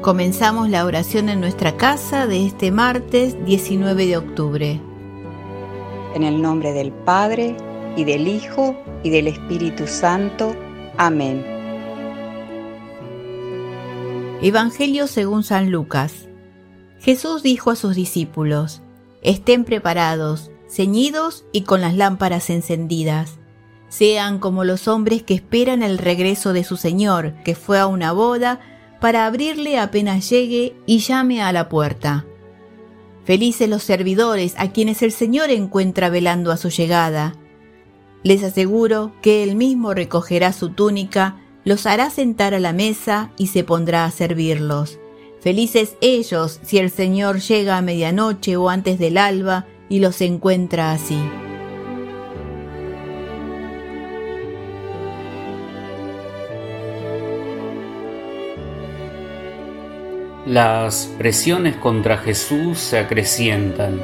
Comenzamos la oración en nuestra casa de este martes 19 de octubre. En el nombre del Padre, y del Hijo, y del Espíritu Santo. Amén. Evangelio según San Lucas. Jesús dijo a sus discípulos, Estén preparados, ceñidos y con las lámparas encendidas. Sean como los hombres que esperan el regreso de su Señor, que fue a una boda, para abrirle apenas llegue y llame a la puerta. Felices los servidores a quienes el Señor encuentra velando a su llegada. Les aseguro que Él mismo recogerá su túnica, los hará sentar a la mesa y se pondrá a servirlos. Felices ellos si el Señor llega a medianoche o antes del alba y los encuentra así. Las presiones contra Jesús se acrecientan.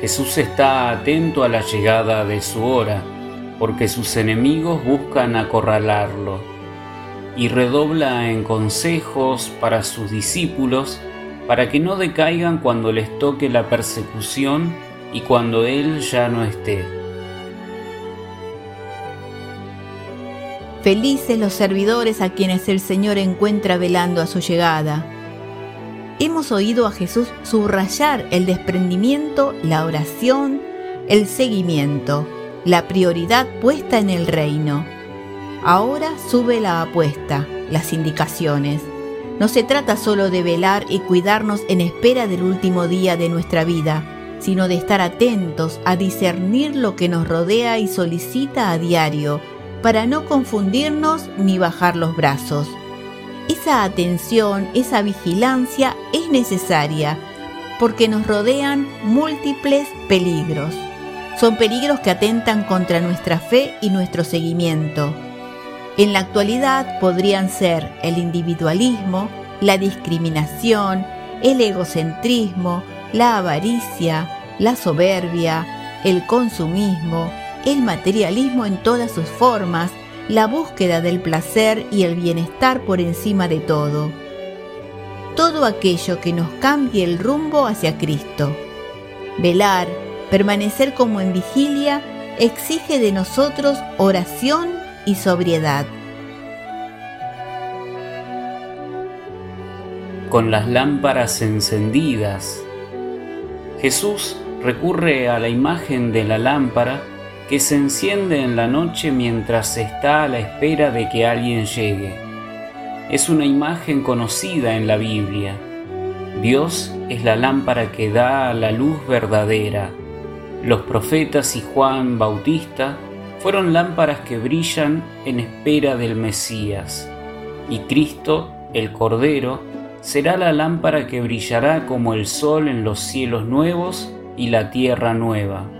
Jesús está atento a la llegada de su hora, porque sus enemigos buscan acorralarlo, y redobla en consejos para sus discípulos para que no decaigan cuando les toque la persecución y cuando Él ya no esté. Felices los servidores a quienes el Señor encuentra velando a su llegada hemos oído a Jesús subrayar el desprendimiento, la oración, el seguimiento, la prioridad puesta en el reino. Ahora sube la apuesta, las indicaciones. No se trata solo de velar y cuidarnos en espera del último día de nuestra vida, sino de estar atentos a discernir lo que nos rodea y solicita a diario, para no confundirnos ni bajar los brazos esa atención, esa vigilancia es necesaria porque nos rodean múltiples peligros. Son peligros que atentan contra nuestra fe y nuestro seguimiento. En la actualidad podrían ser el individualismo, la discriminación, el egocentrismo, la avaricia, la soberbia, el consumismo, el materialismo en todas sus formas, la búsqueda del placer y el bienestar por encima de todo. Todo aquello que nos cambie el rumbo hacia Cristo. Velar, permanecer como en vigilia, exige de nosotros oración y sobriedad. Con las lámparas encendidas, Jesús recurre a la imagen de la lámpara que se enciende en la noche mientras está a la espera de que alguien llegue. Es una imagen conocida en la Biblia. Dios es la lámpara que da la luz verdadera. Los profetas y Juan Bautista fueron lámparas que brillan en espera del Mesías. Y Cristo, el Cordero, será la lámpara que brillará como el sol en los cielos nuevos y la tierra nueva.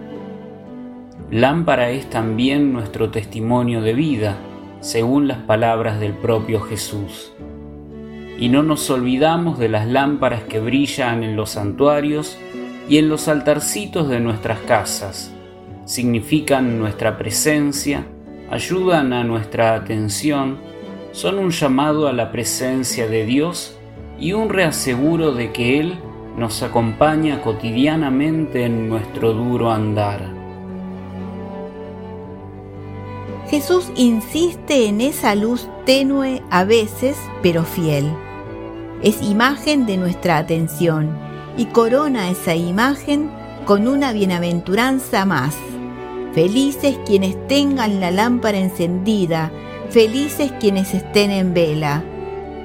Lámpara es también nuestro testimonio de vida, según las palabras del propio Jesús. Y no nos olvidamos de las lámparas que brillan en los santuarios y en los altarcitos de nuestras casas. Significan nuestra presencia, ayudan a nuestra atención, son un llamado a la presencia de Dios y un reaseguro de que Él nos acompaña cotidianamente en nuestro duro andar. Jesús insiste en esa luz tenue a veces, pero fiel. Es imagen de nuestra atención y corona esa imagen con una bienaventuranza más. Felices quienes tengan la lámpara encendida, felices quienes estén en vela.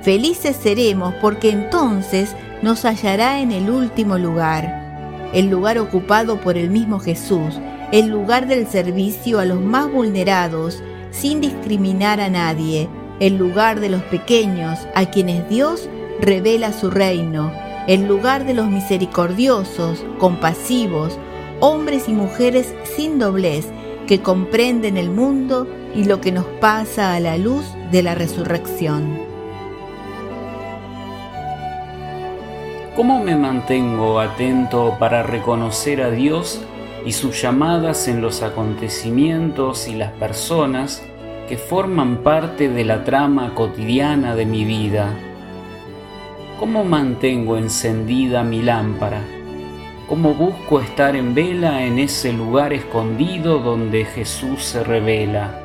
Felices seremos porque entonces nos hallará en el último lugar, el lugar ocupado por el mismo Jesús, el lugar del servicio a los más vulnerados sin discriminar a nadie, el lugar de los pequeños a quienes Dios revela su reino, el lugar de los misericordiosos, compasivos, hombres y mujeres sin doblez que comprenden el mundo y lo que nos pasa a la luz de la resurrección. ¿Cómo me mantengo atento para reconocer a Dios y sus llamadas en los acontecimientos y las personas que forman parte de la trama cotidiana de mi vida? ¿Cómo mantengo encendida mi lámpara? ¿Cómo busco estar en vela en ese lugar escondido donde Jesús se revela?